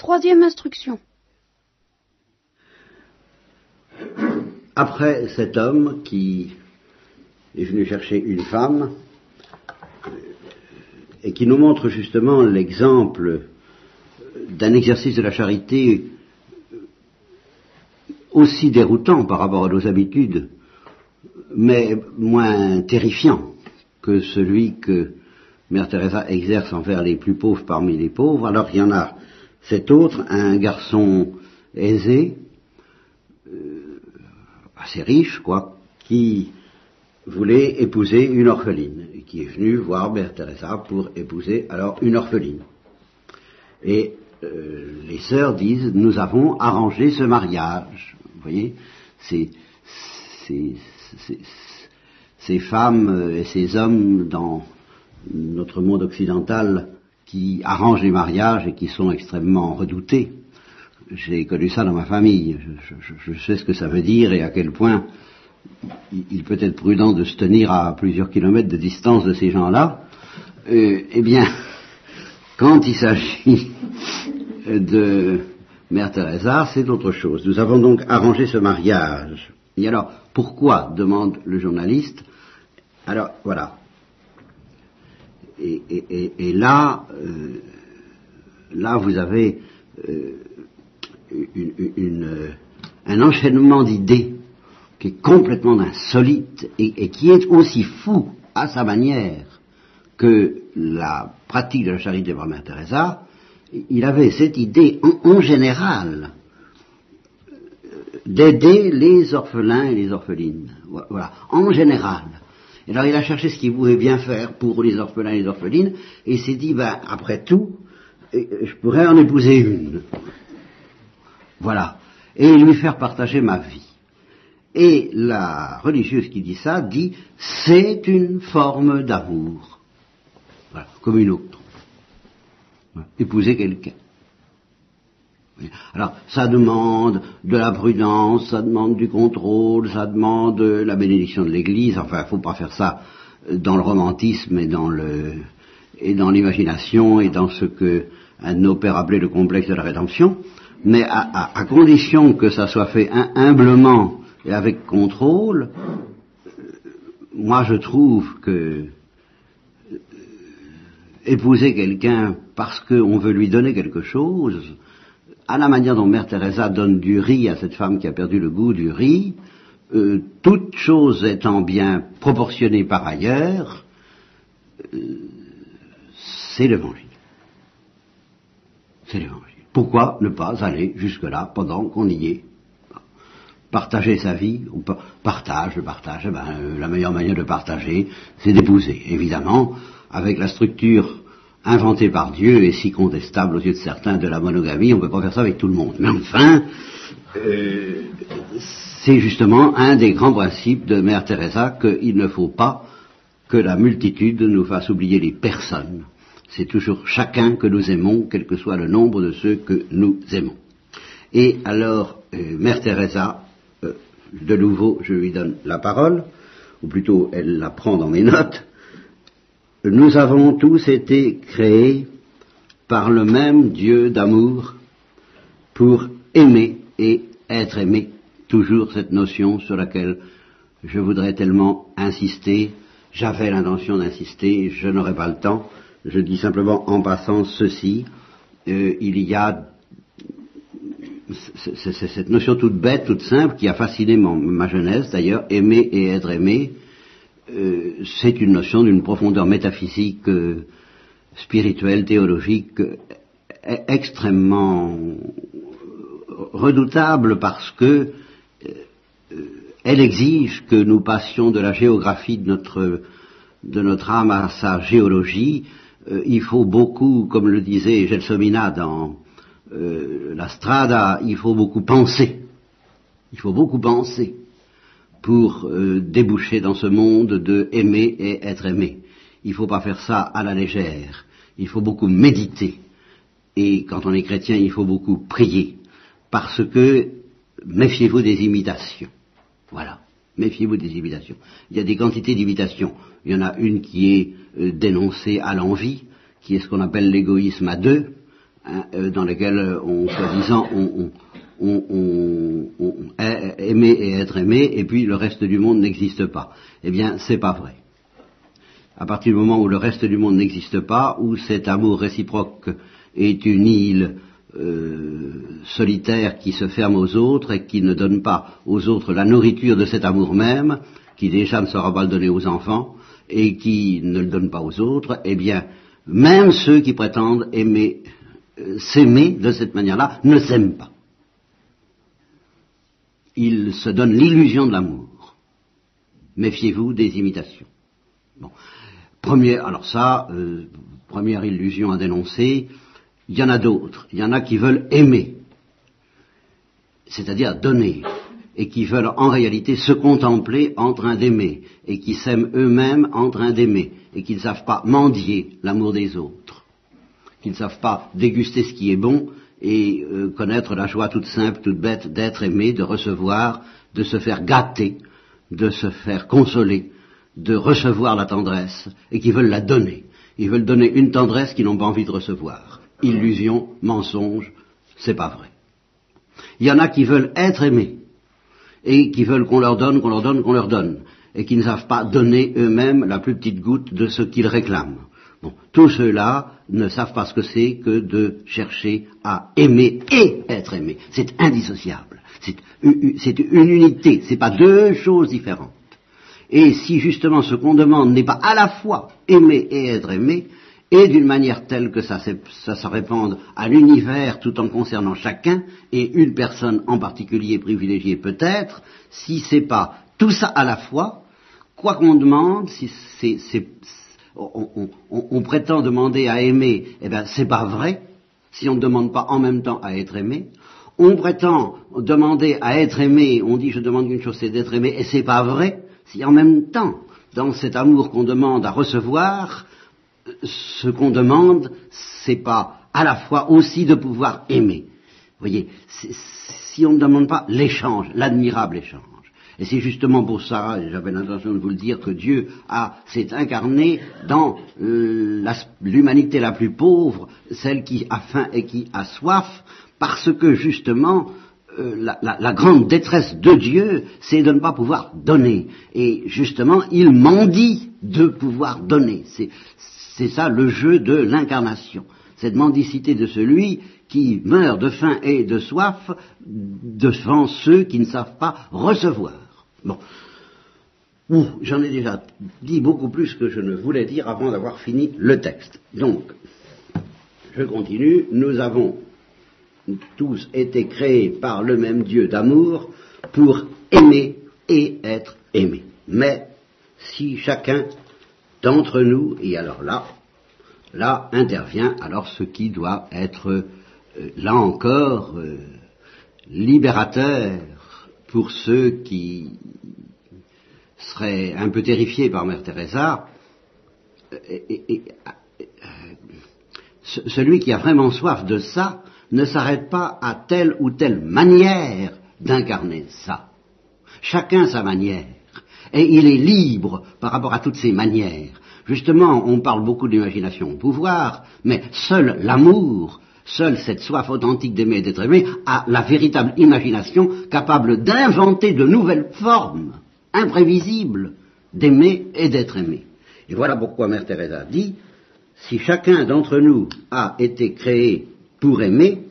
Troisième instruction. Après cet homme qui est venu chercher une femme et qui nous montre justement l'exemple d'un exercice de la charité aussi déroutant par rapport à nos habitudes, mais moins terrifiant que celui que Mère Teresa exerce envers les plus pauvres parmi les pauvres. Alors il y en a cet autre, un garçon aisé, euh, assez riche, quoi, qui voulait épouser une orpheline, et qui est venu voir Mère pour épouser alors une orpheline. Et euh, les sœurs disent, nous avons arrangé ce mariage. Vous voyez, ces, ces femmes et ces hommes dans notre monde occidental qui arrangent les mariages et qui sont extrêmement redoutés. J'ai connu ça dans ma famille. Je, sais ce que ça veut dire et à quel point il, peut être prudent de se tenir à plusieurs kilomètres de distance de ces gens-là. Euh, eh bien, quand il s'agit de Mère Teresa, c'est autre chose. Nous avons donc arrangé ce mariage. Et alors, pourquoi demande le journaliste. Alors, voilà. Et, là, euh, là, vous avez euh, un enchaînement d'idées qui est complètement insolite et, qui est aussi fou à sa manière que la pratique de la charité par Mère Teresa, il avait cette idée en, général d'aider les orphelins et les orphelines. Voilà, en général. Et alors il a cherché ce qu'il pouvait bien faire pour les orphelins et les orphelines, et il s'est dit, ben, après tout, je pourrais en épouser une. Voilà. Et lui faire partager ma vie. Et la religieuse qui dit ça dit, c'est une forme d'amour. Voilà, comme une autre épouser quelqu'un. Alors, ça demande de la prudence, ça demande du contrôle, ça demande la bénédiction de l'Église. Enfin, il ne faut pas faire ça dans le romantisme et dans l'imagination et dans ce que un pères appelait le complexe de la rédemption, mais à condition que ça soit fait humblement et avec contrôle. Moi, je trouve que épouser quelqu'un parce qu'on veut lui donner quelque chose, à la manière dont Mère Teresa donne du riz à cette femme qui a perdu le goût du riz, euh, toute chose étant bien proportionnée par ailleurs, euh, c'est l'évangile. C'est l'évangile. Pourquoi ne pas aller jusque-là pendant qu'on y est? Partager sa vie, ou partage, le partage, eh ben, euh, la meilleure manière de partager, c'est d'épouser. Évidemment, avec la structure inventée par Dieu et si contestable aux yeux de certains de la monogamie, on ne peut pas faire ça avec tout le monde. Mais enfin, euh, c'est justement un des grands principes de Mère Teresa qu'il ne faut pas que la multitude nous fasse oublier les personnes. C'est toujours chacun que nous aimons, quel que soit le nombre de ceux que nous aimons. Et alors, euh, Mère Teresa, euh, de nouveau, je lui donne la parole, ou plutôt elle la prend dans mes notes, nous avons tous été créés par le même Dieu d'amour pour aimer et être aimé. Toujours cette notion sur laquelle je voudrais tellement insister. J'avais l'intention d'insister, je n'aurai pas le temps. Je dis simplement en passant ceci. Euh, il y a cette notion toute bête, toute simple, qui a fasciné ma jeunesse d'ailleurs, aimer et être aimé, euh, c'est une notion d'une profondeur métaphysique, euh, spirituelle, théologique, e-, extrêmement redoutable parce que euh, elle exige que nous passions de la géographie de notre, de notre âme à sa géologie. il faut beaucoup, comme le disait Gelsomina dans la Strada, il faut beaucoup penser. Il faut beaucoup penser pour euh, déboucher dans ce monde de aimer et être aimé. Il ne faut pas faire ça à la légère. Il faut beaucoup méditer. Et quand on est chrétien, il faut beaucoup prier. Parce que méfiez-vous des imitations. Voilà. Méfiez-vous des imitations. Il y a des quantités d'imitations. Il y en a une qui est euh, dénoncée à l'envie, qui est ce qu'on appelle l'égoïsme à deux. hein, euh, dans lesquels on, soi-disant, on, on, aimer et être aimé, et puis le reste du monde n'existe pas. Eh bien, c'est pas vrai. À partir du moment où le reste du monde n'existe pas, où cet amour réciproque est une île euh, solitaire qui se ferme aux autres et qui ne donne pas aux autres la nourriture de cet amour même, qui déjà ne sera pas le donner aux enfants, et qui ne le donne pas aux autres, eh bien, même ceux qui prétendent aimer, euh, s'aimer de cette manière-là, ne s'aiment pas. Ils se donnent l'illusion de l'amour. Méfiez-vous des imitations. Bon. Alors ça, euh, première illusion à dénoncer, il y en a d'autres. Il y en a qui veulent aimer, c'est-à-dire donner et qui veulent en réalité se contempler en train d'aimer, et qui s'aiment eux-mêmes en train d'aimer, et qui ne savent pas mendier l'amour des autres, qui ne savent pas déguster ce qui est bon et euh, connaître la joie toute simple, toute bête d'être aimé, de recevoir, de se faire gâter, de se faire consoler, de recevoir la tendresse, et qui veulent la donner. Ils veulent donner une tendresse qu'ils n'ont pas envie de recevoir. Illusion, mensonge, c'est pas vrai. Il y en a qui veulent être aimés, et qui veulent qu'on leur donne, qu'on leur donne, qu'on leur donne, et qui ne savent pas donner eux-mêmes la plus petite goutte de ce qu'ils réclament. Tous ceux-là ne savent pas ce que c'est que de chercher à aimer et être aimé. C'est indissociable. C'est une unité. C'est pas deux choses différentes. Et si justement ce qu'on demande n'est pas à la fois aimer et être aimé, et d'une manière telle que ça, ça se répande à l'univers tout en concernant chacun, et une personne en particulier privilégiée peut-être, si c'est pas tout ça à la fois, quoi qu'on demande, si c'est, on, prétend demander à aimer, eh bien c'est pas vrai, si on ne demande pas en même temps à être aimé. On prétend demander à être aimé, on dit je demande une chose, c'est d'être aimé, et c'est pas vrai, si en même temps, dans cet amour qu'on demande à recevoir, ce qu'on demande, c'est pas à la fois aussi de pouvoir aimer. Vous voyez, si on ne demande pas l'échange, l'admirable échange. Et c'est justement pour ça, j'avais l'intention de vous le dire, que Dieu s'est incarné dans euh, l'humanité la plus pauvre, celle qui a faim et qui a soif, parce que justement euh, la, la, grande détresse de Dieu, c'est de ne pas pouvoir donner. Et justement, il mendie de pouvoir donner. C'est ça le jeu de l'incarnation, cette mendicité de celui qui meurt de faim et de soif devant ceux qui ne savent pas recevoir. Bon. J'en ai déjà dit beaucoup plus que je ne voulais dire avant d'avoir fini le texte. Donc, je continue. Nous avons tous été créés par le même Dieu d'amour pour aimer et être aimés. Mais si chacun d'entre nous, et alors là, là intervient alors ce qui doit être, euh, là encore, euh, libérateur pour ceux qui seraient un peu terrifiés par Mère Teresa, et, celui qui a vraiment soif de ça ne s'arrête pas à telle ou telle manière d'incarner ça. Chacun sa manière et il est libre par rapport à toutes ces manières. Justement, on parle beaucoup d'imagination au pouvoir, mais seul l'amour, seule cette soif authentique d'aimer et d'être aimé a la véritable imagination capable d'inventer de nouvelles formes imprévisibles d'aimer et d'être aimé. Et voilà pourquoi Mère Teresa dit, si chacun d'entre nous a été créé pour aimer,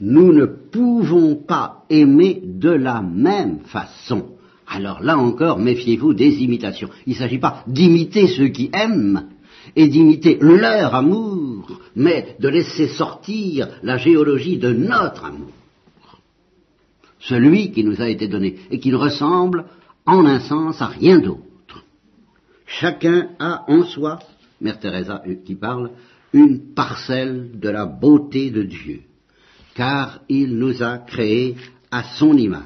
nous ne pouvons pas aimer de la même façon. Alors là encore, méfiez-vous des imitations. Il ne s'agit pas d'imiter ceux qui aiment et d'imiter leur amour, mais de laisser sortir la géologie de notre amour. Celui qui nous a été donné et qui ne ressemble en un sens à rien d'autre. Chacun a en soi, Mère Teresa qui parle, une parcelle de la beauté de Dieu, car il nous a créés à son image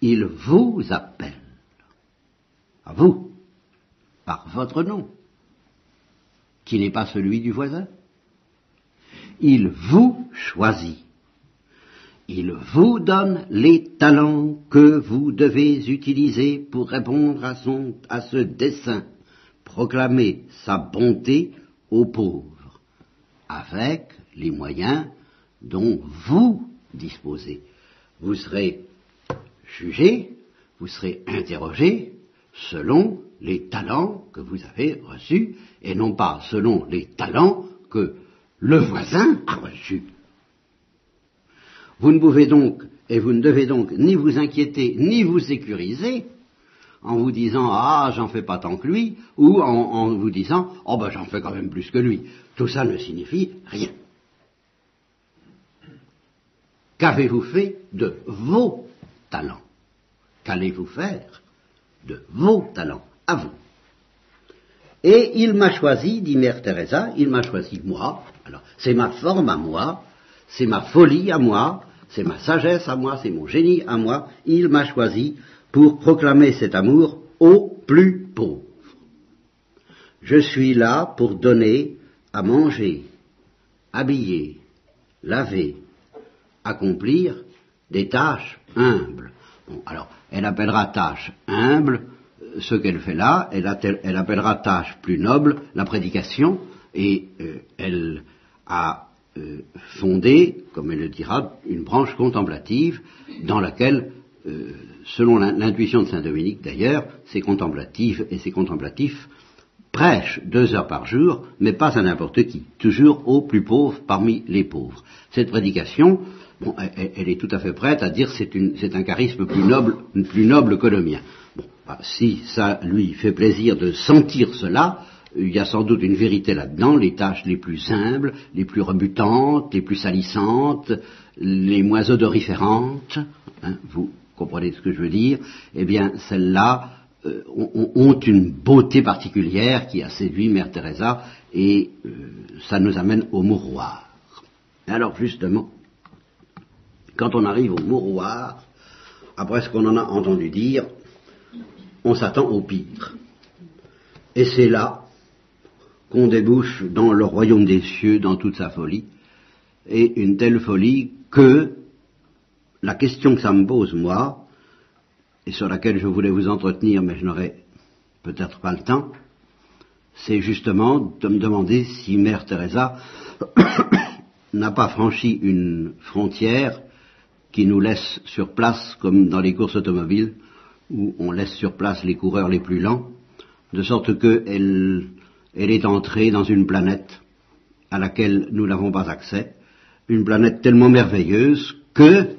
il vous appelle, à vous, par votre nom, qui n'est pas celui du voisin. Il vous choisit. Il vous donne les talents que vous devez utiliser pour répondre à, ce dessein, proclamer sa bonté aux pauvres avec les moyens dont vous disposez. Vous serez jugé, vous serez interrogé selon les talents que vous avez reçus et non pas selon les talents que le voisin a reçus. Vous ne pouvez donc, et vous ne devez donc ni vous inquiéter, ni vous sécuriser en vous disant ah j'en fais pas tant que lui, ou en, vous disant oh ben j'en fais quand même plus que lui. Tout ça ne signifie rien. Qu'avez-vous fait de vos talents? Qu'allez-vous faire de vos talents? À vous Et il m'a choisi, dit Mère Teresa, il m'a choisi moi. Alors c'est ma forme à moi, c'est ma folie à moi, c'est ma sagesse à moi, c'est mon génie à moi. Il m'a choisi pour proclamer cet amour aux plus pauvres. Je suis là pour donner à manger, habiller, laver, accomplir des tâches humbles. Bon, alors, elle appellera tâche humble euh, ce qu'elle fait là, elle, appellera tâche plus noble la prédication, et euh, elle a euh, fondé, comme elle le dira, une branche contemplative dans laquelle euh, selon l'intuition de Saint Dominique d'ailleurs, ces contemplatifs et ces contemplatifs prêchent deux heures par jour, mais pas à n'importe qui, toujours aux plus pauvres parmi les pauvres. Cette prédication, elle, est tout à fait prête à dire c'est un charisme plus noble, plus noble que le mien. Bon, bah, si ça lui fait plaisir de sentir cela, il y a sans doute une vérité là-dedans, les tâches les plus humbles, les plus rebutantes, les plus salissantes, les moins odoriférantes, hein, vous comprenez ce que je veux dire, eh bien celles-là euh, ont, une beauté particulière qui a séduit Mère Teresa et euh, ça nous amène au mouroir. Alors justement, quand on arrive au mouroir, après ce qu'on en a entendu dire, on s'attend au pire. Et c'est là qu'on débouche dans le royaume des cieux dans toute sa folie, et une telle folie que la question que ça me pose, moi, et sur laquelle je voulais vous entretenir, mais je n'aurai peut-être pas le temps, c'est justement de me demander si Mère Teresa n'a pas franchi une frontière qui nous laisse sur place, comme dans les courses automobiles, où on laisse sur place les coureurs les plus lents, de sorte qu'elle elle est entrée dans une planète à laquelle nous n'avons pas accès, une planète tellement merveilleuse que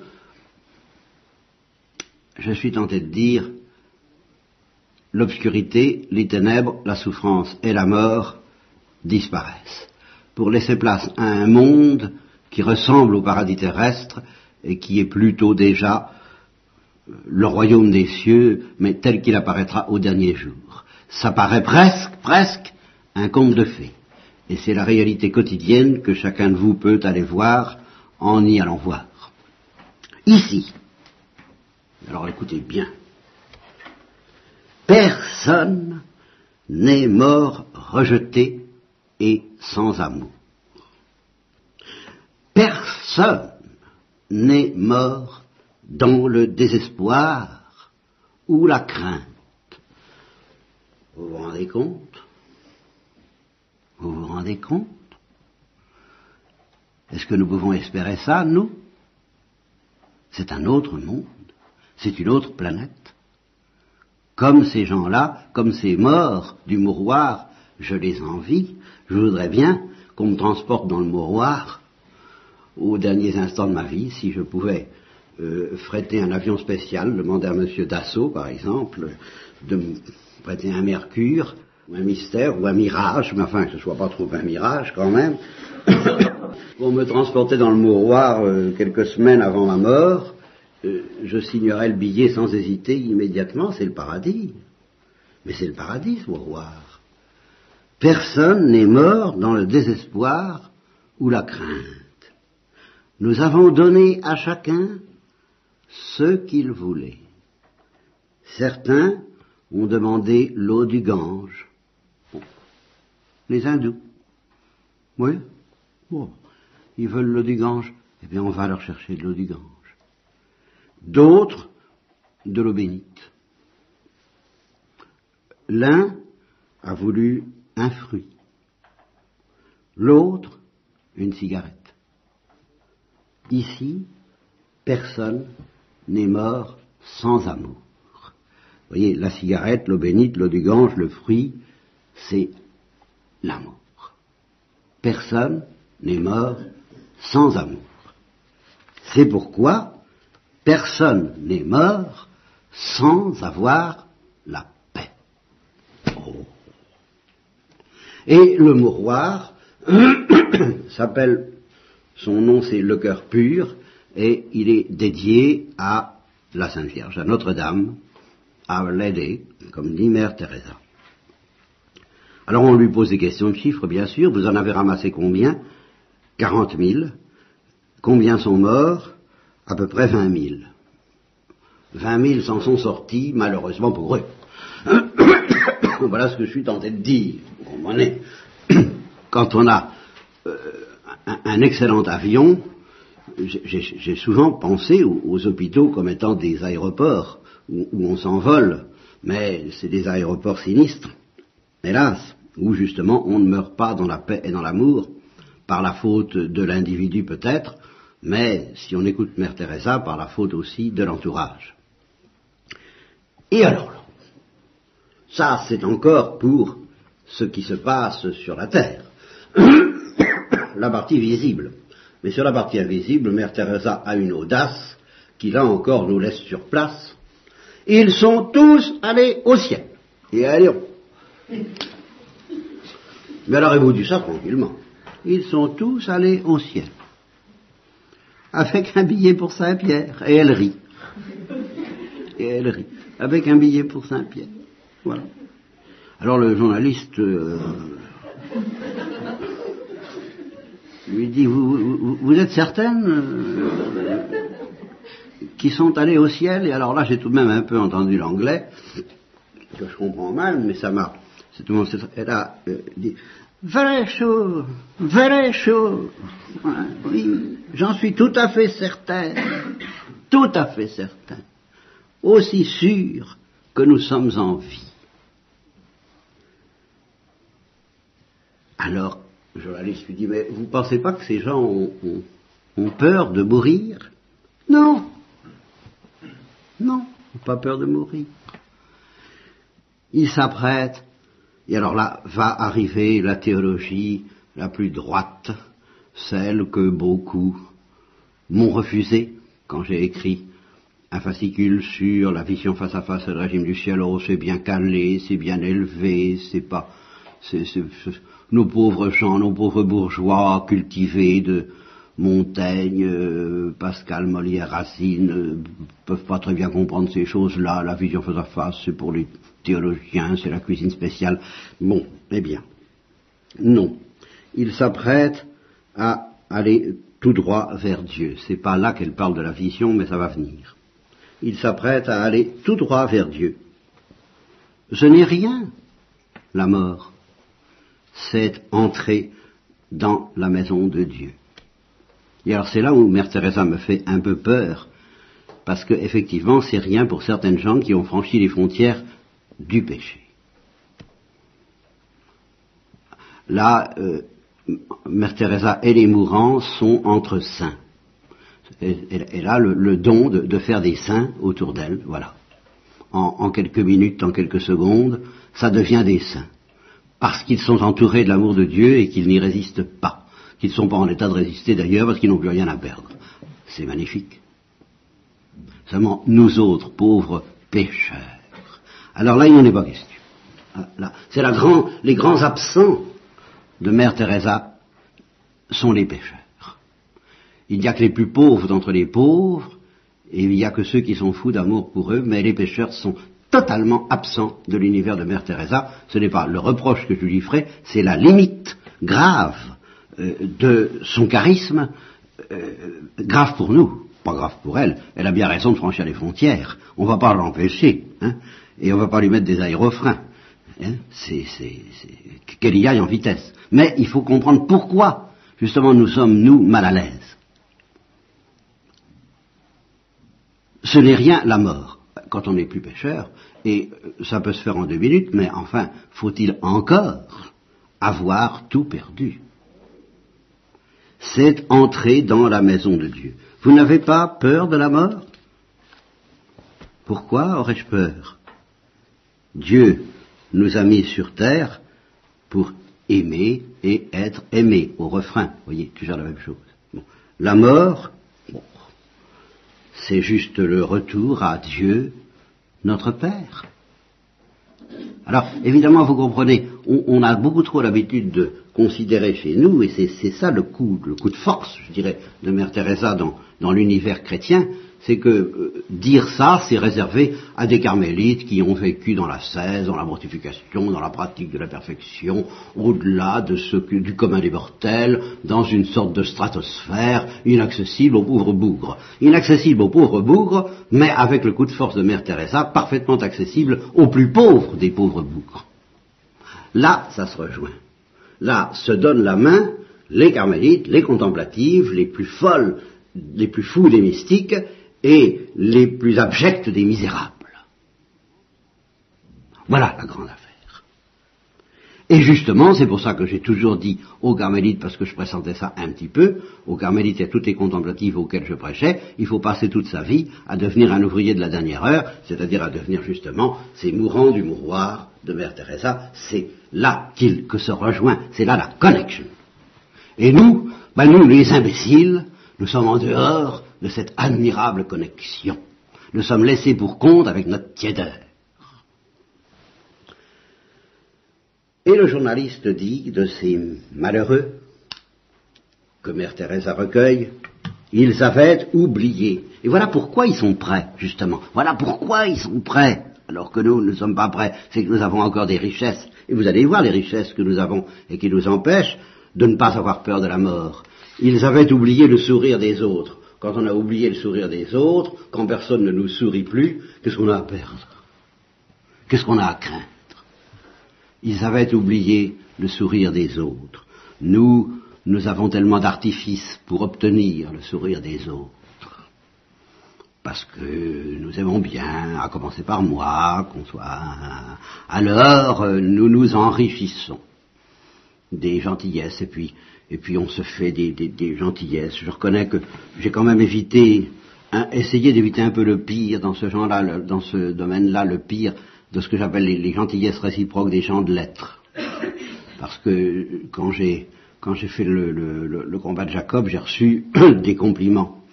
je suis tenté de dire, l'obscurité, les ténèbres, la souffrance et la mort disparaissent, pour laisser place à un monde qui ressemble au paradis terrestre et qui est plutôt déjà le royaume des cieux, mais tel qu'il apparaîtra au dernier jour. Ça paraît presque, presque un conte de fées. Et c'est la réalité quotidienne que chacun de vous peut aller voir en y allant voir. Ici, alors écoutez bien. Personne n'est mort rejeté et sans amour. Personne n'est mort dans le désespoir ou la crainte. Vous vous rendez compte? Vous vous rendez compte? Est-ce que nous pouvons espérer ça, nous? C'est un autre monde. C'est une autre planète. Comme ces gens-là, comme ces morts du mouroir, je les envie, je voudrais bien qu'on me transporte dans le mouroir. Aux derniers instants de ma vie, si je pouvais euh, fretter un avion spécial, demander à Monsieur Dassault, par exemple, de prêter un Mercure, ou un Mystère, ou un Mirage, mais enfin que ce soit pas trop un mirage quand même, pour me transporter dans le mouroir euh, quelques semaines avant ma mort, euh, je signerai le billet sans hésiter immédiatement, c'est le paradis. Mais c'est le paradis, ce mouroir. Personne n'est mort dans le désespoir ou la crainte. Nous avons donné à chacun ce qu'il voulait. Certains ont demandé l'eau du Gange. Les hindous. Oui. Ils veulent l'eau du Gange. Eh bien, on va leur chercher de l'eau du Gange d'autres de l'eau bénite. L'un a voulu un fruit, l'autre une cigarette. Ici, personne n'est mort sans amour. Vous voyez, la cigarette, l'eau bénite, l'eau du gange, le fruit, c'est l'amour. Personne n'est mort sans amour. C'est pourquoi personne n'est mort sans avoir la paix. Oh. Et le mouroir s'appelle, son nom c'est le cœur pur, et il est dédié à la Sainte Vierge, à Notre-Dame, à l'aider, comme dit Mère Teresa. Alors on lui pose des questions de chiffres, bien sûr. Vous en avez ramassé combien? 40 000. Combien sont morts? À peu près 20 000. 20 000 s'en sont sortis, malheureusement pour eux. voilà ce que je suis tenté de dire. Vous comprenez Quand on a euh, un, excellent avion, j'ai souvent pensé aux, hôpitaux comme étant des aéroports où, on s'envole, mais c'est des aéroports sinistres, hélas, où justement on ne meurt pas dans la paix et dans l'amour, par la faute de l'individu peut-être, mais si on écoute Mère Teresa, par la faute aussi de l'entourage. Et alors ça c'est encore pour ce qui se passe sur la terre, la partie visible. Mais sur la partie invisible, Mère Teresa a une audace qui là encore nous laisse sur place. Ils sont tous allés au ciel. Et allez, mais alors elle vous dit ça tranquillement. Ils sont tous allés au ciel. Avec un billet pour Saint-Pierre. Et elle rit. Et elle rit. Avec un billet pour Saint-Pierre. Voilà. Alors le journaliste euh, lui dit, vous, êtes certaine euh, qu'ils sont allés au ciel? Et alors là, j'ai tout de même un peu entendu l'anglais, que je comprends mal, mais ça m'a... Elle a euh, dit, Very sure, very sure. Oui, j'en suis tout à fait certain, tout à fait certain. Aussi sûr que nous sommes en vie. Alors, le journaliste lui dit, mais vous ne pensez pas que ces gens ont, peur de mourir? Non. Non, pas peur de mourir. Ils s'apprêtent et alors là va arriver la théologie la plus droite, celle que beaucoup m'ont refusée quand j'ai écrit un fascicule sur la vision face à face du régime du ciel. Oh, c'est bien calé, c'est bien élevé, c'est pas, nos pauvres gens, nos pauvres bourgeois cultivés de Montaigne, euh, Pascal, Molière, Racine, ne euh, peuvent pas très bien comprendre ces choses-là. La vision face à face, c'est pour les théologien, c'est la cuisine spéciale. Bon, eh bien, non. Il s'apprête à aller tout droit vers Dieu. C'est pas là qu'elle parle de la vision, mais ça va venir. Il s'apprête à aller tout droit vers Dieu. Ce n'est rien, la mort. C'est entrer dans la maison de Dieu. Et alors c'est là où Mère Teresa me fait un peu peur, parce que effectivement c'est rien pour certaines gens qui ont franchi les frontières du péché. Là, euh, Mère Teresa et les mourants sont entre saints. Elle, a le, don de, faire des saints autour d'elle, voilà. En, quelques minutes, en quelques secondes, ça devient des saints. Parce qu'ils sont entourés de l'amour de Dieu et qu'ils n'y résistent pas. Qu'ils ne sont pas en état de résister d'ailleurs parce qu'ils n'ont plus rien à perdre. C'est magnifique. Seulement, nous autres, pauvres pécheurs, alors là, il n'en est pas question. Ah, c'est grand, les grands absents de Mère Teresa sont les pécheurs. Il n'y a que les plus pauvres d'entre les pauvres, et il n'y a que ceux qui sont fous d'amour pour eux, mais les pécheurs sont totalement absents de l'univers de Mère Teresa. Ce n'est pas le reproche que je lui ferai, c'est la limite grave euh, de son charisme, euh, grave pour nous, pas grave pour elle. Elle a bien raison de franchir les frontières. On ne va pas l'empêcher. Hein et on ne va pas lui mettre des aérofreins. Hein c'est, qu'elle y aille en vitesse. Mais il faut comprendre pourquoi, justement, nous sommes, nous, mal à l'aise. Ce n'est rien la mort, quand on n'est plus pêcheur, et ça peut se faire en deux minutes, mais enfin, faut-il encore avoir tout perdu? C'est entrer dans la maison de Dieu. Vous n'avez pas peur de la mort? Pourquoi aurais-je peur? Dieu nous a mis sur terre pour aimer et être aimé, au refrain. Vous voyez, toujours la même chose. La mort, c'est juste le retour à Dieu, notre Père. Alors, évidemment, vous comprenez, on, a beaucoup trop l'habitude de considérer chez nous, et c'est ça le coup, le coup de force, je dirais, de Mère Teresa dans l'univers chrétien, c'est que euh, dire ça, c'est réservé à des carmélites qui ont vécu dans la cesse, dans la mortification, dans la pratique de la perfection, au-delà de ce que, du commun des mortels, dans une sorte de stratosphère inaccessible aux pauvres bougres. Inaccessible aux pauvres bougres, mais avec le coup de force de Mère Teresa, parfaitement accessible aux plus pauvres des pauvres bougres. Là, ça se rejoint. Là, se donnent la main les carmélites, les contemplatives, les plus folles, les plus fous des mystiques, et les plus abjects des misérables. Voilà la grande affaire. Et justement, c'est pour ça que j'ai toujours dit aux carmélites, parce que je pressentais ça un petit peu, aux carmélites et à toutes les contemplatives auxquelles je prêchais, il faut passer toute sa vie à devenir un ouvrier de la dernière heure, c'est-à-dire à devenir justement ces mourants du mouroir de Mère Teresa. C'est là qu'il que se rejoint, c'est là la connexion. Et nous, ben nous les imbéciles, nous sommes en dehors de cette admirable connexion. Nous sommes laissés pour compte avec notre tiédeur. Et le journaliste dit de ces malheureux que Mère Teresa recueille, ils avaient oublié. Et voilà pourquoi ils sont prêts, justement. Voilà pourquoi ils sont prêts, alors que nous ne sommes pas prêts. C'est que nous avons encore des richesses. Et vous allez voir les richesses que nous avons et qui nous empêchent de ne pas avoir peur de la mort. Ils avaient oublié le sourire des autres. Quand on a oublié le sourire des autres, quand personne ne nous sourit plus, qu'est-ce qu'on a à perdre? Qu'est-ce qu'on a à craindre? Ils avaient oublié le sourire des autres. Nous, nous avons tellement d'artifices pour obtenir le sourire des autres. Parce que nous aimons bien, à commencer par moi, qu'on soit... Alors, nous nous enrichissons des gentillesses et puis et puis on se fait des, gentillesses. Je reconnais que j'ai quand même évité, essayé d'éviter un peu le pire dans ce genre-là, dans ce domaine-là, le pire de ce que j'appelle les, gentillesses réciproques des gens de lettres. Parce que quand j'ai quand j'ai fait le, le, combat de Jacob, j'ai reçu des compliments,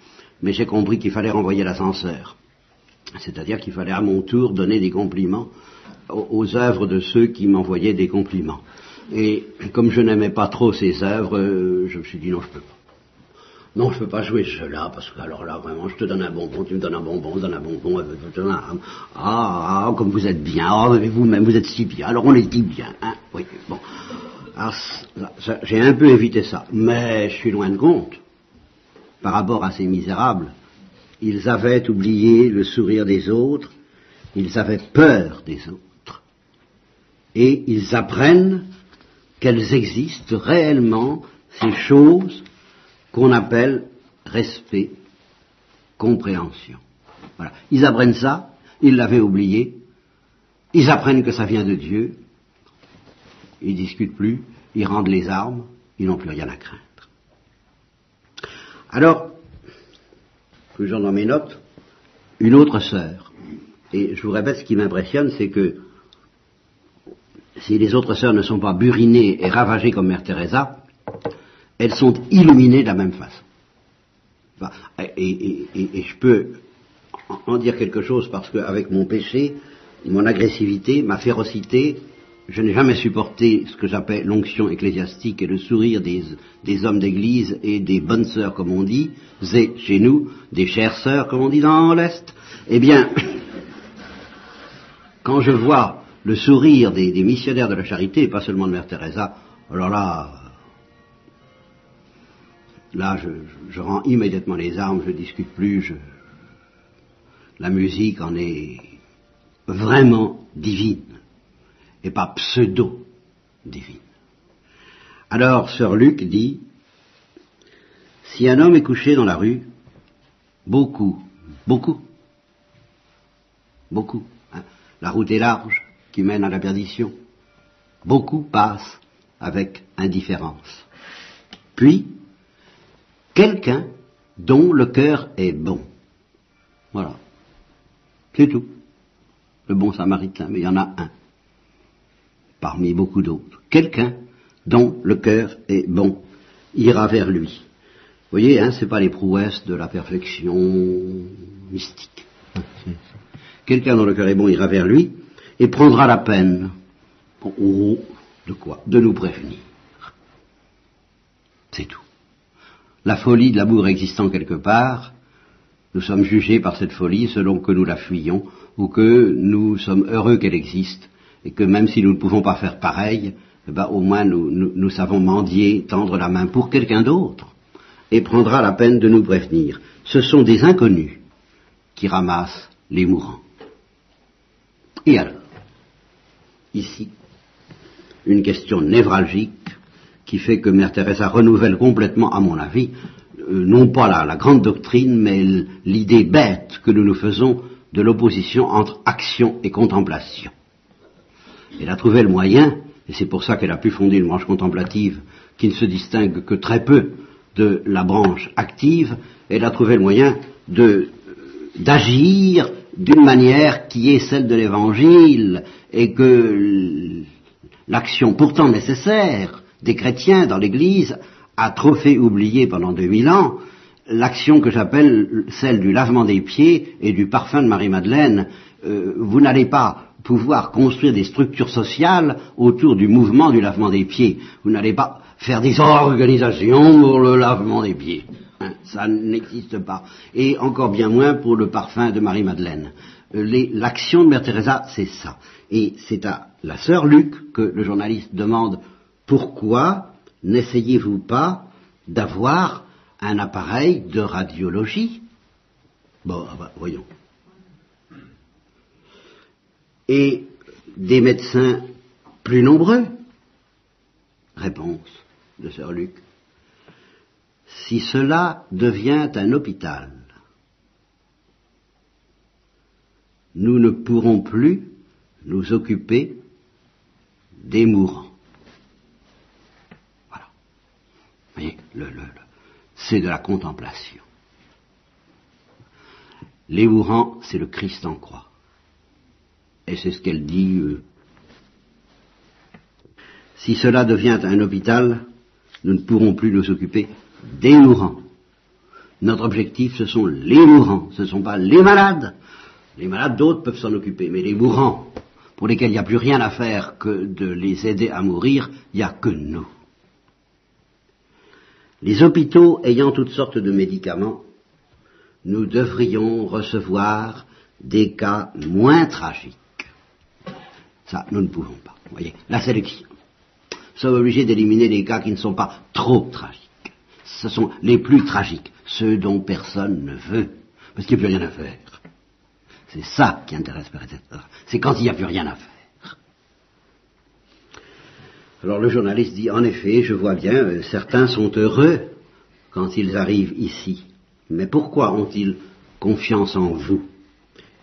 mais j'ai compris qu'il fallait renvoyer l'ascenseur. C'est-à-dire qu'il fallait à mon tour donner des compliments aux œuvres de ceux qui m'envoyaient des compliments. Et comme je n'aimais pas trop ses œuvres, euh, je me suis dit non, je peux pas. Non, je peux pas jouer ce jeu-là, parce que alors là, vraiment, je te donne un bonbon, tu me donnes un bonbon, je donne un bonbon, je te donne un... Ah, ah, comme vous êtes bien, ah, mais vous-même, vous êtes si bien, alors on est dit bien, hein, oui, bon. Alors, j'ai un peu évité ça, mais je suis loin de compte, par rapport à ces misérables. Ils avaient oublié le sourire des autres, ils avaient peur des autres, et ils apprennent qu'elles existent réellement, ces choses qu'on appelle respect, compréhension. Voilà. Ils apprennent ça, ils l'avaient oublié, ils apprennent que ça vient de Dieu, ils discutent plus, ils rendent les armes, ils n'ont plus rien à craindre. Alors, toujours dans mes notes, une autre sœur, et je vous répète, ce qui m'impressionne, c'est que si les autres sœurs ne sont pas burinées et ravagées comme Mère Teresa, elles sont illuminées de la même façon. et, je peux en dire quelque chose parce qu'avec mon péché, mon agressivité, ma férocité, je n'ai jamais supporté ce que j'appelle l'onction ecclésiastique et le sourire des, hommes d'église et des bonnes sœurs, comme on dit, et chez nous, des chères sœurs, comme on dit dans l'Est. Eh bien, quand je vois le sourire des, missionnaires de la charité, et pas seulement de Mère Teresa, alors là, là, je, rends immédiatement les armes, je ne discute plus, la musique en est vraiment divine, et pas pseudo-divine. Alors, Sœur Luc dit, si un homme est couché dans la rue, beaucoup, beaucoup, beaucoup, hein, la route est large, qui mène à la perdition. Beaucoup passent avec indifférence. Puis, quelqu'un dont le cœur est bon. Voilà. C'est tout. Le bon samaritain, mais il y en a un. Parmi beaucoup d'autres. Quelqu'un dont le cœur est bon ira vers lui. Vous voyez, hein, c'est pas les prouesses de la perfection mystique. Quelqu'un dont le cœur est bon ira vers lui et prendra la peine. De quoi De nous prévenir. C'est tout. La folie de l'amour existant quelque part, nous sommes jugés par cette folie selon que nous la fuyons ou que nous sommes heureux qu'elle existe et que même si nous ne pouvons pas faire pareil, eh ben, au moins nous savons mendier, tendre la main pour quelqu'un d'autre et prendra la peine de nous prévenir. Ce sont des inconnus qui ramassent les mourants. Et alors, ici, une question névralgique qui fait que Mère Teresa renouvelle complètement, à mon avis, euh, non pas la, grande doctrine, mais l'idée bête que nous nous faisons de l'opposition entre action et contemplation. Elle a trouvé le moyen, et c'est pour ça qu'elle a pu fonder une branche contemplative qui ne se distingue que très peu de la branche active, elle a trouvé le moyen de d'agir d'une manière qui est celle de l'Évangile et que l'action pourtant nécessaire des chrétiens dans l'Église a trop fait oublier pendant 2000 ans l'action que j'appelle celle du lavement des pieds et du parfum de Marie-Madeleine. Euh, vous n'allez pas pouvoir construire des structures sociales autour du mouvement du lavement des pieds. Vous n'allez pas faire des organisations pour le lavement des pieds. Hein, ça n'existe pas. Et encore bien moins pour le parfum de Marie-Madeleine. Euh, l'action de Mère Teresa, c'est ça. Et c'est à la sœur Luc que le journaliste demande pourquoi n'essayez-vous pas d'avoir un appareil de radiologie? Bon, ah bah, voyons. Et des médecins plus nombreux? Réponse de sœur Luc si cela devient un hôpital, nous ne pourrons plus nous occuper des mourants. Voilà. Vous voyez, c'est de la contemplation. Les mourants, c'est le Christ en croix. Et c'est ce qu'elle dit. Euh, si cela devient un hôpital, nous ne pourrons plus nous occuper des mourants. Notre objectif, ce sont les mourants, ce ne sont pas les malades. Les malades, d'autres peuvent s'en occuper, mais les mourants, pour lesquels il n'y a plus rien à faire que de les aider à mourir, il n'y a que nous. Les hôpitaux ayant toutes sortes de médicaments, nous devrions recevoir des cas moins tragiques. Ça, nous ne pouvons pas. Vous voyez, la sélection. Nous sommes obligés d'éliminer les cas qui ne sont pas trop tragiques ce sont les plus tragiques, ceux dont personne ne veut, parce qu'il n'y a plus rien à faire. C'est ça qui intéresse Père C'est quand il n'y a plus rien à faire. Alors le journaliste dit, en effet, je vois bien, euh, certains sont heureux quand ils arrivent ici. Mais pourquoi ont-ils confiance en vous?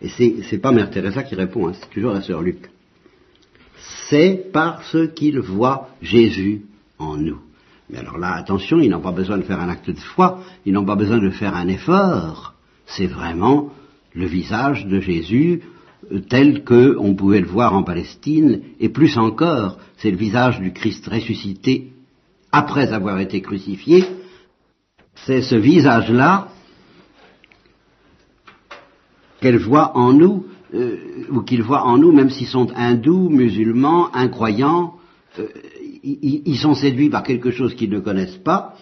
Et c'est pas Mère Teresa qui répond, hein, c'est toujours la sœur Luc. C'est parce qu'ils voient Jésus en nous. Mais alors là, attention, ils n'ont pas besoin de faire un acte de foi, ils n'ont pas besoin de faire un effort. C'est vraiment le visage de Jésus euh, tel qu'on pouvait le voir en Palestine, et plus encore, c'est le visage du Christ ressuscité après avoir été crucifié. C'est ce visage-là qu'elle voit en nous, euh, ou qu'ils voient en nous, même s'ils sont hindous, musulmans, incroyants, euh, ils, sont séduits par quelque chose qu'ils ne connaissent pas.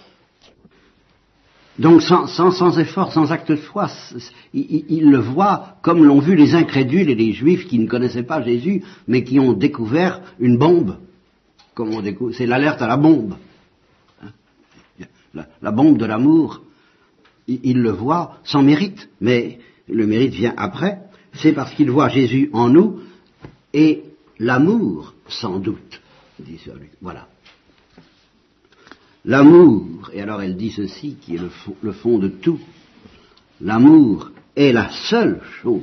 Donc sans, effort, sans acte de foi, ils, le voient comme l'ont vu les incrédules et les juifs qui ne connaissaient pas Jésus, mais qui ont découvert une bombe. c'est l'alerte à la bombe. La bombe de l'amour. Ils, le voient sans mérite, mais le mérite vient après. C'est parce qu'ils voient Jésus en nous et l'amour, sans doute, dit sur lui. Voilà. L'amour, et alors elle dit ceci qui est le fond, de tout, l'amour est la seule chose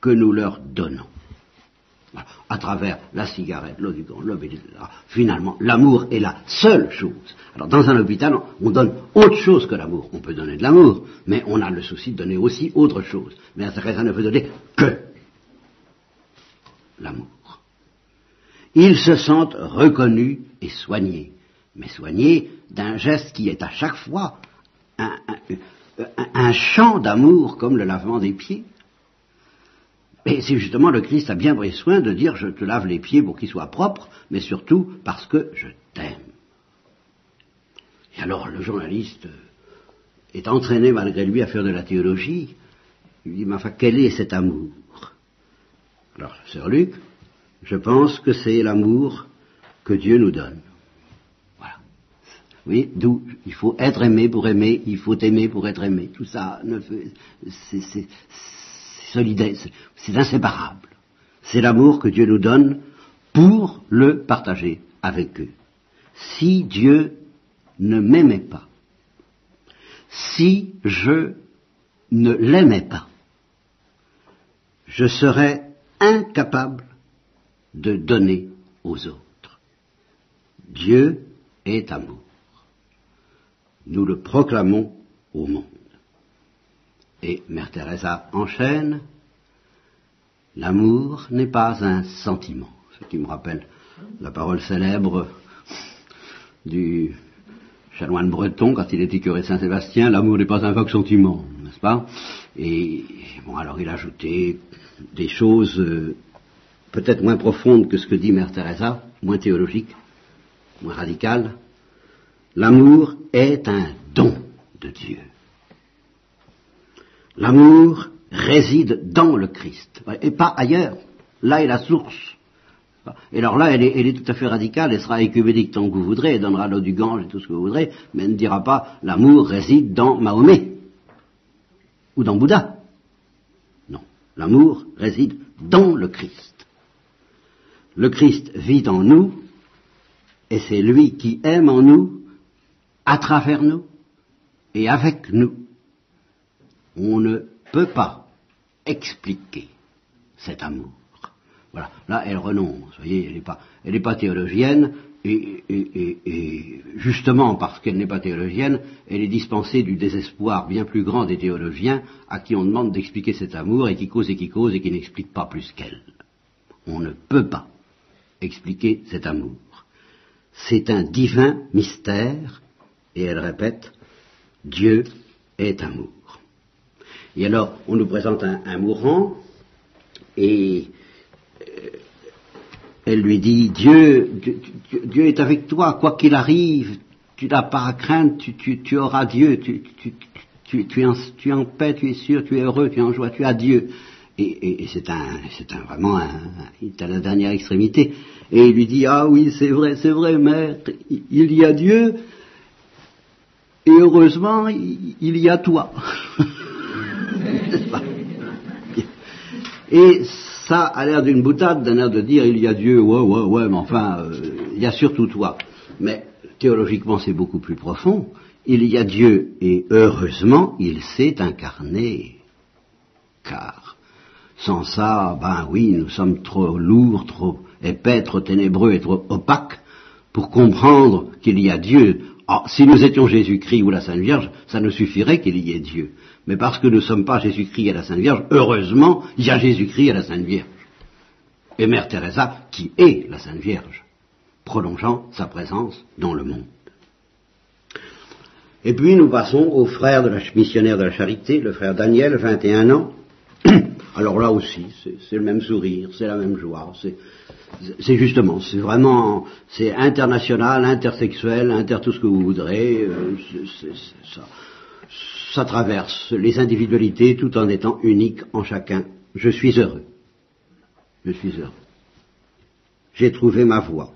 que nous leur donnons. À travers la cigarette, l'eau du gant, Finalement, l'amour est la seule chose. Alors, dans un hôpital, on donne autre chose que l'amour. On peut donner de l'amour, mais on a le souci de donner aussi autre chose. Mais Teresa ne peut donner que l'amour. Ils se sentent reconnus et soignés, mais soignés d'un geste qui est à chaque fois un, chant d'amour comme le lavement des pieds. Et c'est justement le Christ a bien pris soin de dire je te lave les pieds pour qu'ils soient propres, mais surtout parce que je t'aime. Et alors le journaliste est entraîné malgré lui à faire de la théologie. Il dit, mais enfin, quel est cet amour? Alors, sœur Luc, je pense que c'est l'amour que Dieu nous donne. Voilà. Oui, d'où il faut être aimé pour aimer, il faut aimer pour être aimé. Tout ça, c'est solidaire, c'est inséparable. C'est l'amour que Dieu nous donne pour le partager avec eux. Si Dieu ne m'aimait pas, si je ne l'aimais pas, je serais incapable de donner aux autres. Dieu est amour. Nous le proclamons au monde. Et Mère Teresa enchaîne, l'amour n'est pas un sentiment, ce qui me rappelle la parole célèbre du chanoine breton quand il était curé Saint-Sébastien, l'amour n'est pas un vague sentiment, n'est-ce pas? Et bon, alors il a ajouté des choses euh, peut-être moins profondes que ce que dit Mère Teresa, moins théologique, moins radical. L'amour est un don de Dieu. L'amour réside dans le Christ, et pas ailleurs. Là est la source. Et alors là, elle est, tout à fait radicale, elle sera écuménique tant que vous voudrez, elle donnera l'eau du Gange et tout ce que vous voudrez, mais elle ne dira pas l'amour réside dans Mahomet ou dans Bouddha. Non, l'amour réside dans le Christ. Le Christ vit en nous, et c'est lui qui aime en nous, à travers nous et avec nous on ne peut pas expliquer cet amour. Voilà, là elle renonce, vous voyez, elle n'est pas, pas théologienne, et, et, justement parce qu'elle n'est pas théologienne, elle est dispensée du désespoir bien plus grand des théologiens à qui on demande d'expliquer cet amour et qui cause et qui cause et qui n'explique pas plus qu'elle. On ne peut pas expliquer cet amour. C'est un divin mystère, et elle répète, Dieu est amour. Et alors, on nous présente un, mourant, et euh, elle lui dit, Dieu, Dieu, est avec toi, quoi qu'il arrive, tu n'as pas à craindre, tu, auras Dieu, tu, es en, paix, tu es sûr, tu es heureux, tu es en joie, tu as Dieu. Et, c'est un, c'est un, vraiment un, à la dernière extrémité. Et il lui dit, ah oui, c'est vrai, c'est vrai, maître, il y a Dieu, et heureusement, il y a toi. Et ça a l'air d'une boutade, d'un air de dire il y a Dieu, ouais, ouais, ouais, mais enfin, euh, il y a surtout toi. Mais théologiquement, c'est beaucoup plus profond. Il y a Dieu et heureusement, il s'est incarné. Car sans ça, ben oui, nous sommes trop lourds, trop épais, trop ténébreux et trop opaques pour comprendre qu'il y a Dieu. Ah, si nous étions Jésus-Christ ou la Sainte Vierge, ça nous suffirait qu'il y ait Dieu mais parce que nous ne sommes pas Jésus-Christ et la Sainte Vierge, heureusement, il y a Jésus-Christ et la Sainte Vierge. Et Mère Teresa, qui est la Sainte Vierge, prolongeant sa présence dans le monde. Et puis nous passons au frère de la missionnaire de la charité, le frère Daniel, 21 ans. Alors là aussi, c'est le même sourire, c'est la même joie, c'est justement, c'est vraiment, c'est international, intersexuel, inter tout ce que vous voudrez, euh, ça ça traverse les individualités tout en étant unique en chacun. Je suis heureux. Je suis heureux. J'ai trouvé ma voie.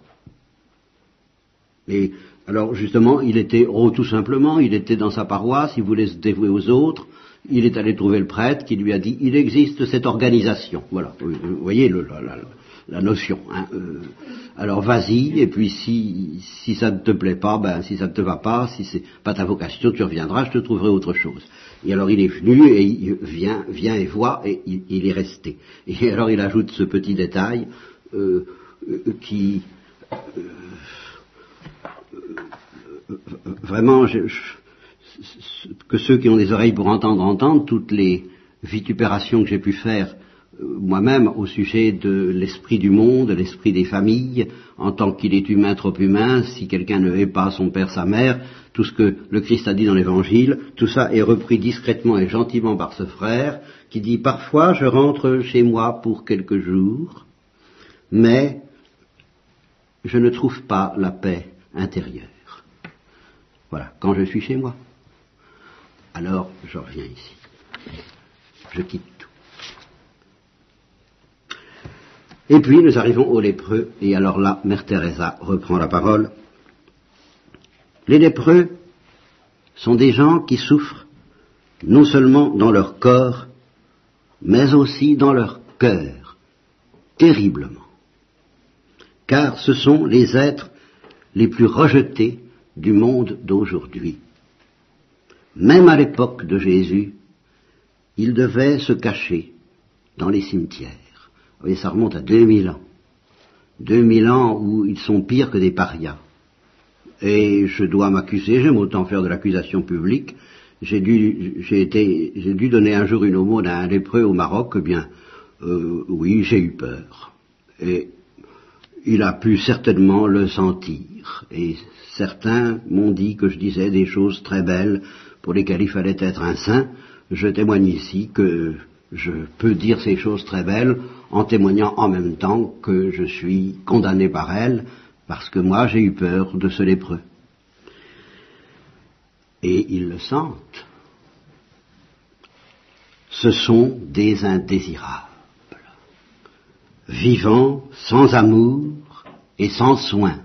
Et alors justement, il était, oh, tout simplement, il était dans sa paroisse, il voulait se dévouer aux autres, il est allé trouver le prêtre qui lui a dit, il existe cette organisation. Voilà, vous voyez, la notion. Hein, euh, alors vas-y, et puis si, ça ne te plaît pas, ben si ça ne te va pas, si c'est pas ta vocation, tu reviendras, je te trouverai autre chose. Et alors il est venu et il vient, vient et voit et il, est resté. Et alors il ajoute ce petit détail euh, euh, qui vraiment que ceux qui ont des oreilles pour entendre entendent toutes les vitupérations que j'ai pu faire moi-même au sujet de l'esprit du monde, de l'esprit des familles, en tant qu'il est humain trop humain, si quelqu'un ne hait pas son père, sa mère, tout ce que le Christ a dit dans l'Évangile, tout ça est repris discrètement et gentiment par ce frère, qui dit parfois je rentre chez moi pour quelques jours, mais je ne trouve pas la paix intérieure. Voilà, quand je suis chez moi, alors je reviens ici. Je quitte Et puis nous arrivons aux lépreux, et alors là, Mère Teresa reprend la parole. Les lépreux sont des gens qui souffrent non seulement dans leur corps, mais aussi dans leur cœur, terriblement. Car ce sont les êtres les plus rejetés du monde d'aujourd'hui. Même à l'époque de Jésus, ils devaient se cacher dans les cimetières voyez, ça remonte à 2000 ans. 2000 ans où ils sont pires que des parias. Et je dois m'accuser, j'aime autant faire de l'accusation publique. J'ai dû, j'ai été, j'ai dû donner un jour une aumône à un lépreux au Maroc, eh bien, euh, oui, j'ai eu peur. Et il a pu certainement le sentir. Et certains m'ont dit que je disais des choses très belles pour lesquelles il fallait être un saint. Je témoigne ici que je peux dire ces choses très belles en témoignant en même temps que je suis condamné par elles, parce que moi j'ai eu peur de ce lépreux. Et ils le sentent. Ce sont des indésirables, vivant sans amour et sans soin,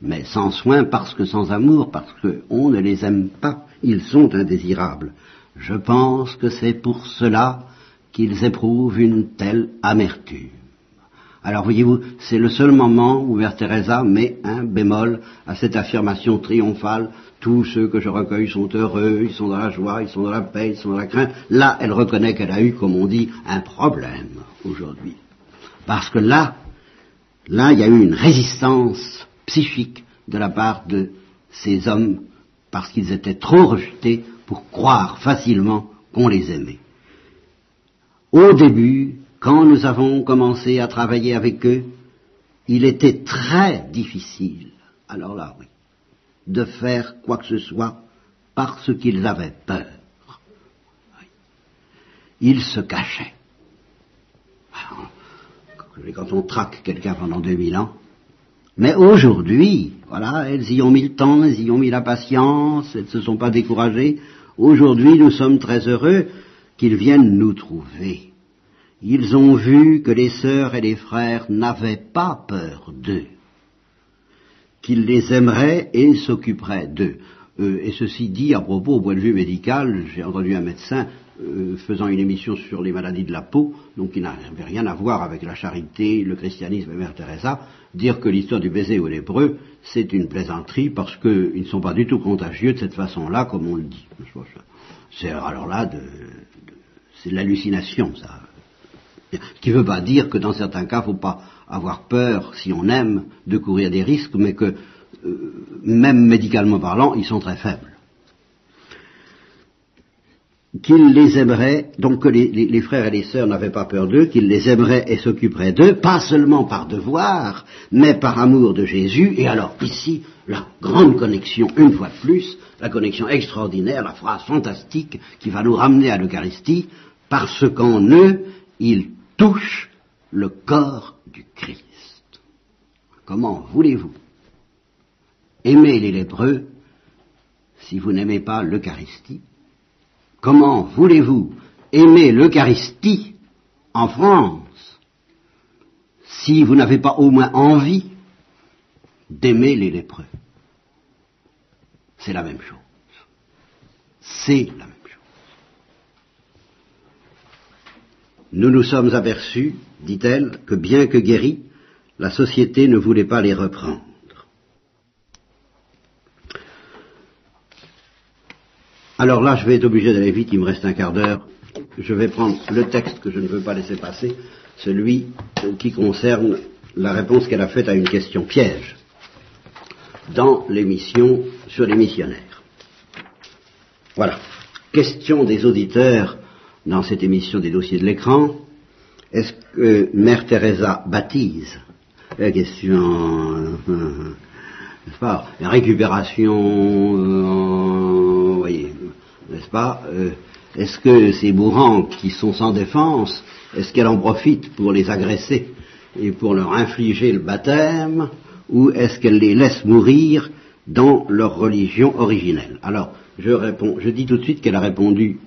mais sans soin parce que sans amour, parce qu'on ne les aime pas, ils sont indésirables. Je pense que c'est pour cela qu'ils éprouvent une telle amertume. Alors voyez-vous, c'est le seul moment où Mère Teresa met un bémol à cette affirmation triomphale. Tous ceux que je recueille sont heureux, ils sont dans la joie, ils sont dans la paix, ils sont dans la crainte. Là, elle reconnaît qu'elle a eu, comme on dit, un problème aujourd'hui. Parce que là, là, il y a eu une résistance psychique de la part de ces hommes parce qu'ils étaient trop rejetés pour croire facilement qu'on les aimait. Au début, quand nous avons commencé à travailler avec eux, il était très difficile, alors là oui, de faire quoi que ce soit parce qu'ils avaient peur. Ils se cachaient. quand on traque quelqu'un pendant 2000 ans, mais aujourd'hui, voilà, elles y ont mis le temps, elles y ont mis la patience, elles ne se sont pas découragées. Aujourd'hui, nous sommes très heureux qu'ils viennent nous trouver. Ils ont vu que les sœurs et les frères n'avaient pas peur d'eux, qu'ils les aimeraient et s'occuperaient d'eux. Euh, et ceci dit à propos au point de vue médical, j'ai entendu un médecin euh, faisant une émission sur les maladies de la peau, donc qui n'avait rien à voir avec la charité, le christianisme et Mère Teresa, dire que l'histoire du baiser aux lépreux, c'est une plaisanterie parce qu'ils ne sont pas du tout contagieux de cette façon-là, comme on le dit. C'est alors là, de, c'est de l'hallucination, ça. Ce qui ne veut pas dire que dans certains cas, il ne faut pas avoir peur, si on aime, de courir des risques, mais que, euh, même médicalement parlant, ils sont très faibles. Qu'ils les aimeraient, donc que les, frères et les sœurs n'avaient pas peur d'eux, qu'ils les aimeraient et s'occuperaient d'eux, pas seulement par devoir, mais par amour de Jésus. Et alors ici, la grande connexion, une fois de plus, la connexion extraordinaire, la phrase fantastique qui va nous ramener à l'Eucharistie, parce qu'en eux, ils touchent le corps du Christ. Comment voulez-vous aimer les lépreux si vous n'aimez pas l'Eucharistie? Comment voulez-vous aimer l'Eucharistie en France si vous n'avez pas au moins envie d'aimer les lépreux? C'est la même chose. C'est la même Nous nous sommes aperçus, dit-elle, que bien que guéris, la société ne voulait pas les reprendre. Alors là, je vais être obligé d'aller vite, il me reste un quart d'heure. Je vais prendre le texte que je ne veux pas laisser passer, celui qui concerne la réponse qu'elle a faite à une question piège dans l'émission sur les missionnaires. Voilà. Question des auditeurs dans cette émission des dossiers de l'écran. Est-ce que Mère Teresa baptise? La question, euh, n'est-ce pas? Récupération, euh, voyez, n'est-ce pas euh, Est-ce que ces mourants qui sont sans défense, est-ce qu'elle en profite pour les agresser et pour leur infliger le baptême, ou est-ce qu'elle les laisse mourir dans leur religion originelle? Alors, je réponds, je dis tout de suite qu'elle a répondu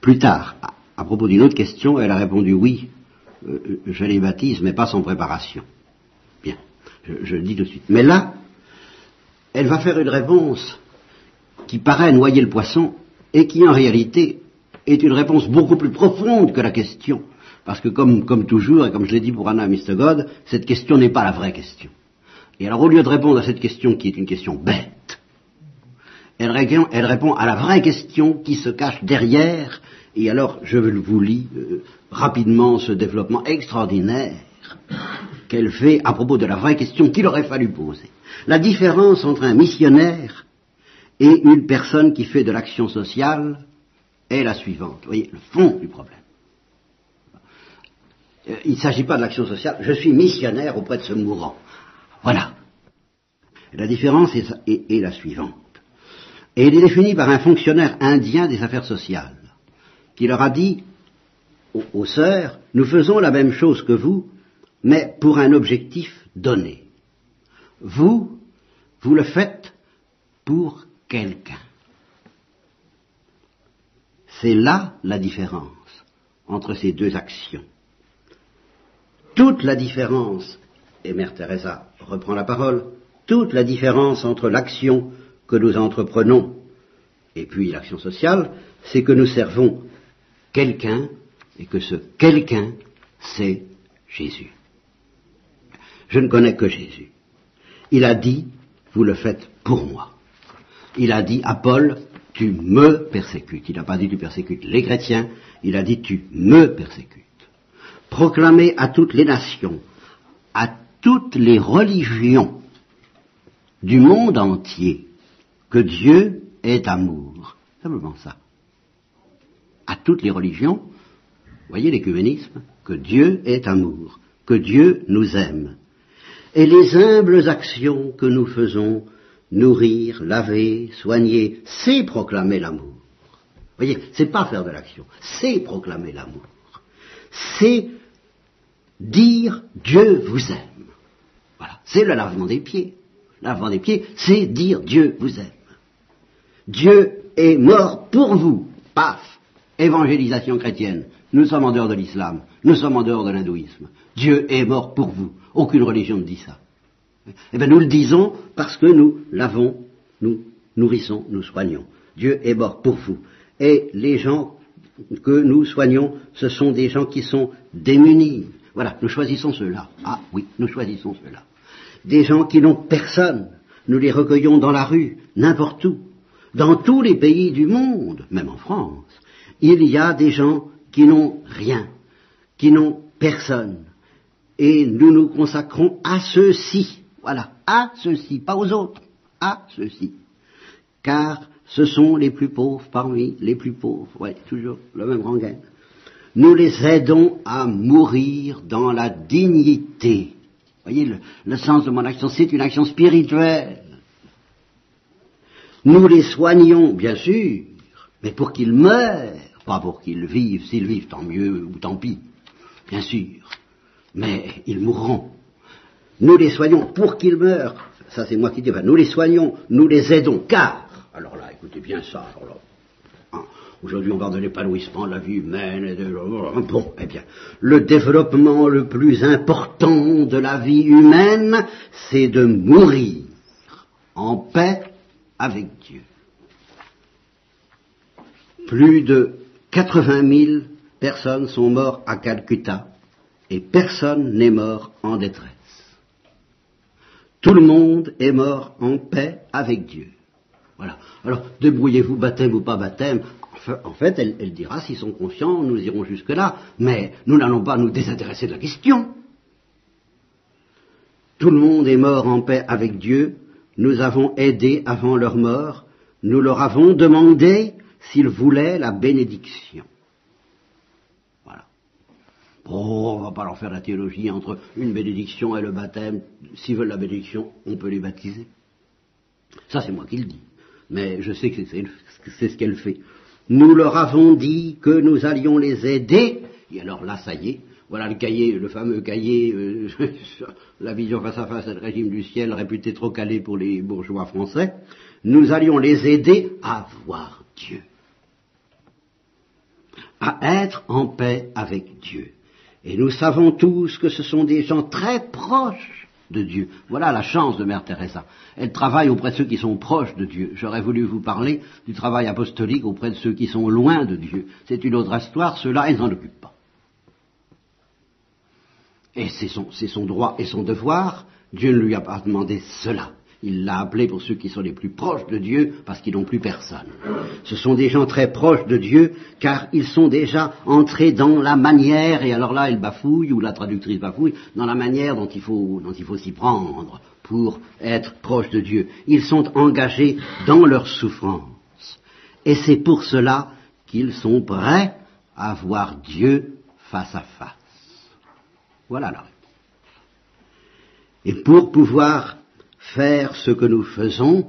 plus tard, à, propos d'une autre question, elle a répondu oui, euh, je les baptise, mais pas sans préparation. Bien, je, je le dis tout de suite. Mais là, elle va faire une réponse qui paraît noyer le poisson et qui en réalité est une réponse beaucoup plus profonde que la question. Parce que comme, comme toujours, et comme je l'ai dit pour Anna Mr. God, cette question n'est pas la vraie question. Et alors au lieu de répondre à cette question qui est une question bête, elle, répond, elle répond à la vraie question qui se cache derrière, et alors je vous lis euh, rapidement ce développement extraordinaire qu'elle fait à propos de la vraie question qu'il aurait fallu poser. La différence entre un missionnaire et une personne qui fait de l'action sociale est la suivante. Vous voyez, le fond du problème. Euh, il ne s'agit pas de l'action sociale, je suis missionnaire auprès de ce mourant. Voilà. La différence est, la suivante. Et elle est définie par un fonctionnaire indien des affaires sociales, qui leur a dit aux sœurs, nous faisons la même chose que vous, mais pour un objectif donné. Vous, vous le faites pour C'est là la différence entre ces deux actions. Toute la différence, et Mère Teresa reprend la parole, toute la différence entre l'action que nous entreprenons et puis l'action sociale, c'est que nous servons quelqu'un et que ce quelqu'un, c'est Jésus. Je ne connais que Jésus. Il a dit, vous le faites pour moi. Il a dit à Paul, tu me persécutes. Il n'a pas dit tu persécutes les chrétiens, il a dit tu me persécutes. Proclamer à toutes les nations, à toutes les religions du monde entier que Dieu est amour. Simplement ça. À toutes les religions, voyez l'écuménisme, que Dieu est amour, que Dieu nous aime, et les humbles actions que nous faisons, nourrir, laver, soigner, c'est proclamer l'amour. Voyez, c'est pas faire de l'action, c'est proclamer l'amour. C'est dire Dieu vous aime. Voilà, c'est le lavement des pieds. Lavement des pieds, c'est dire Dieu vous aime. Dieu est mort pour vous. Paf Évangélisation chrétienne. Nous sommes en dehors de l'islam. Nous sommes en dehors de l'hindouisme. Dieu est mort pour vous. Aucune religion ne dit ça. Eh bien, nous le disons parce que nous l'avons, nous nourrissons, nous soignons. Dieu est mort pour vous. Et les gens que nous soignons, ce sont des gens qui sont démunis. Voilà, nous choisissons ceux-là. Ah oui, nous choisissons ceux-là. Des gens qui n'ont personne. Nous les recueillons dans la rue, n'importe où. Dans tous les pays du monde, même en France, il y a des gens qui n'ont rien, qui n'ont personne. Et nous nous consacrons à ceux-ci. Voilà, à ceux-ci, pas aux autres, à ceux-ci. Car ce sont les plus pauvres parmi les plus pauvres. Oui, toujours le même rengaine. Nous les aidons à mourir dans la dignité. Voyez, le sens de mon action, c'est une action spirituelle. Nous les soignons, bien sûr, mais pour qu'ils meurent, pas pour qu'ils vivent. S'ils vivent, tant mieux ou tant pis, bien sûr. Mais ils mourront. Nous les soignons pour qu'ils meurent. Ça, c'est moi qui dis. nous les soignons, nous les aidons, car. Alors là, écoutez bien ça. Hein, aujourd'hui, on parle de l'épanouissement de la vie humaine. Et de... Bon, eh bien, le développement le plus important de la vie humaine, c'est de mourir en paix avec Dieu. Plus de 80 000 personnes sont mortes à Calcutta et personne n'est mort en détresse. Tout le monde est mort en paix avec Dieu. Voilà. Alors, débrouillez-vous, baptême ou pas baptême. En fait, elle, dira, s'ils sont conscients, nous irons jusque-là. Mais nous n'allons pas nous désintéresser de la question. Tout le monde est mort en paix avec Dieu. Nous avons aidé avant leur mort. Nous leur avons demandé s'ils voulaient la bénédiction. Oh, on va pas leur faire la théologie entre une bénédiction et le baptême. S'ils veulent la bénédiction, on peut les baptiser. Ça, c'est moi qui le dis. Mais je sais que c'est ce qu'elle fait. Nous leur avons dit que nous allions les aider. Et alors là, ça y est, voilà le cahier, le fameux cahier, euh, la vision face à face et le régime du ciel, réputé trop calé pour les bourgeois français. Nous allions les aider à voir Dieu, à être en paix avec Dieu. Et nous savons tous que ce sont des gens très proches de Dieu. Voilà la chance de Mère Teresa. Elle travaille auprès de ceux qui sont proches de Dieu. J'aurais voulu vous parler du travail apostolique auprès de ceux qui sont loin de Dieu. C'est une autre histoire, ceux-là, ils n'en occupent pas. Et c'est son, droit et son devoir. Dieu ne lui a pas demandé cela. Il l'a appelé pour ceux qui sont les plus proches de Dieu, parce qu'ils n'ont plus personne. Ce sont des gens très proches de Dieu, car ils sont déjà entrés dans la manière, et alors là, elle bafouille, ou la traductrice bafouille, dans la manière dont il faut, dont il faut s'y prendre pour être proche de Dieu. Ils sont engagés dans leur souffrance. Et c'est pour cela qu'ils sont prêts à voir Dieu face à face. Voilà la Et pour pouvoir faire ce que nous faisons,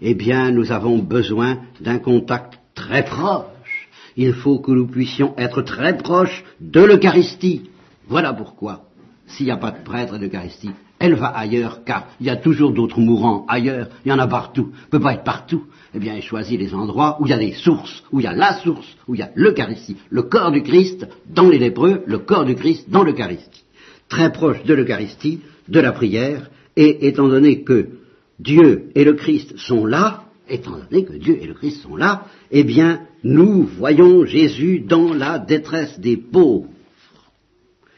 eh bien, nous avons besoin d'un contact très proche. Il faut que nous puissions être très proches de l'Eucharistie. Voilà pourquoi, s'il n'y a pas de prêtre d'Eucharistie, elle va ailleurs, car il y a toujours d'autres mourants ailleurs, il y en a partout, ne peut pas être partout. Eh bien, elle choisit les endroits où il y a des sources, où il y a la source, où il y a l'Eucharistie, le corps du Christ dans les lépreux, le corps du Christ dans l'Eucharistie très proche de l'Eucharistie, de la prière, et étant donné que Dieu et le Christ sont là, étant donné que Dieu et le Christ sont là, eh bien, nous voyons Jésus dans la détresse des pauvres.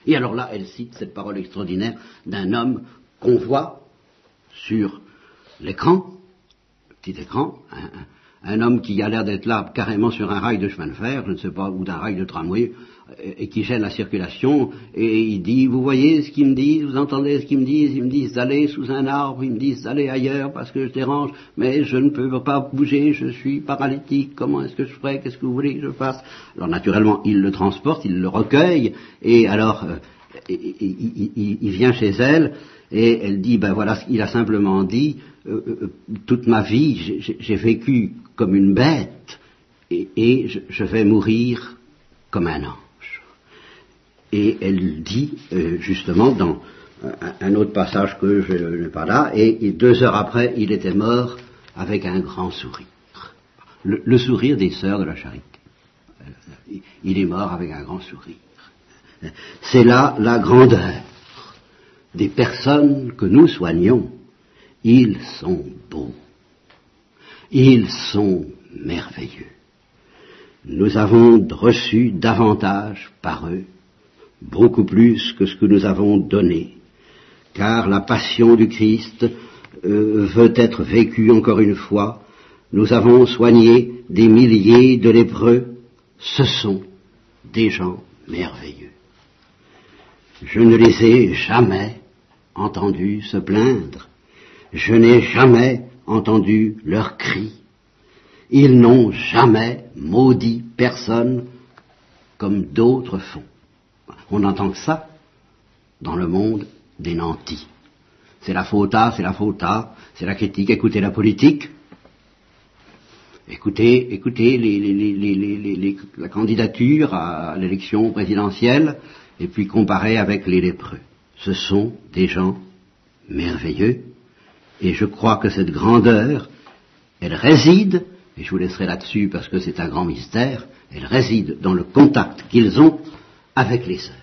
Et alors là, elle cite cette parole extraordinaire d'un homme qu'on voit sur l'écran, petit écran, un, homme qui a l'air d'être là carrément sur un rail de chemin de fer, je ne sais pas, ou d'un rail de tramway, et qui gêne la circulation, et il dit, vous voyez ce qu'ils me disent, vous entendez ce qu'ils me disent, ils me disent d'aller sous un arbre, ils me disent d'aller ailleurs parce que je dérange, mais je ne peux pas bouger, je suis paralytique, comment est-ce que je ferai, qu'est-ce que vous voulez que je fasse? Alors naturellement, il le transporte, il le recueille, et alors euh, il, vient chez elle, et elle dit, ben voilà, il a simplement dit, euh, euh, toute ma vie, j'ai vécu comme une bête, et, je vais mourir comme un an. Et elle dit, euh, justement, dans un, autre passage que je n'ai pas là, et, deux heures après, il était mort avec un grand sourire. Le, sourire des sœurs de la charité. Euh, il est mort avec un grand sourire. C'est là la grandeur des personnes que nous soignons. Ils sont beaux. Ils sont merveilleux. Nous avons reçu davantage par eux beaucoup plus que ce que nous avons donné, car la passion du Christ euh, veut être vécue encore une fois. Nous avons soigné des milliers de lépreux, ce sont des gens merveilleux. Je ne les ai jamais entendus se plaindre, je n'ai jamais entendu leurs cris, ils n'ont jamais maudit personne comme d'autres font. On n'entend que ça dans le monde des nantis. C'est la faute à, c'est la faute à, c'est la critique, écoutez la politique, écoutez, écoutez la candidature à l'élection présidentielle, et puis comparez avec les lépreux. Ce sont des gens merveilleux, et je crois que cette grandeur, elle réside, et je vous laisserai là-dessus parce que c'est un grand mystère, elle réside dans le contact qu'ils ont avec les sœurs.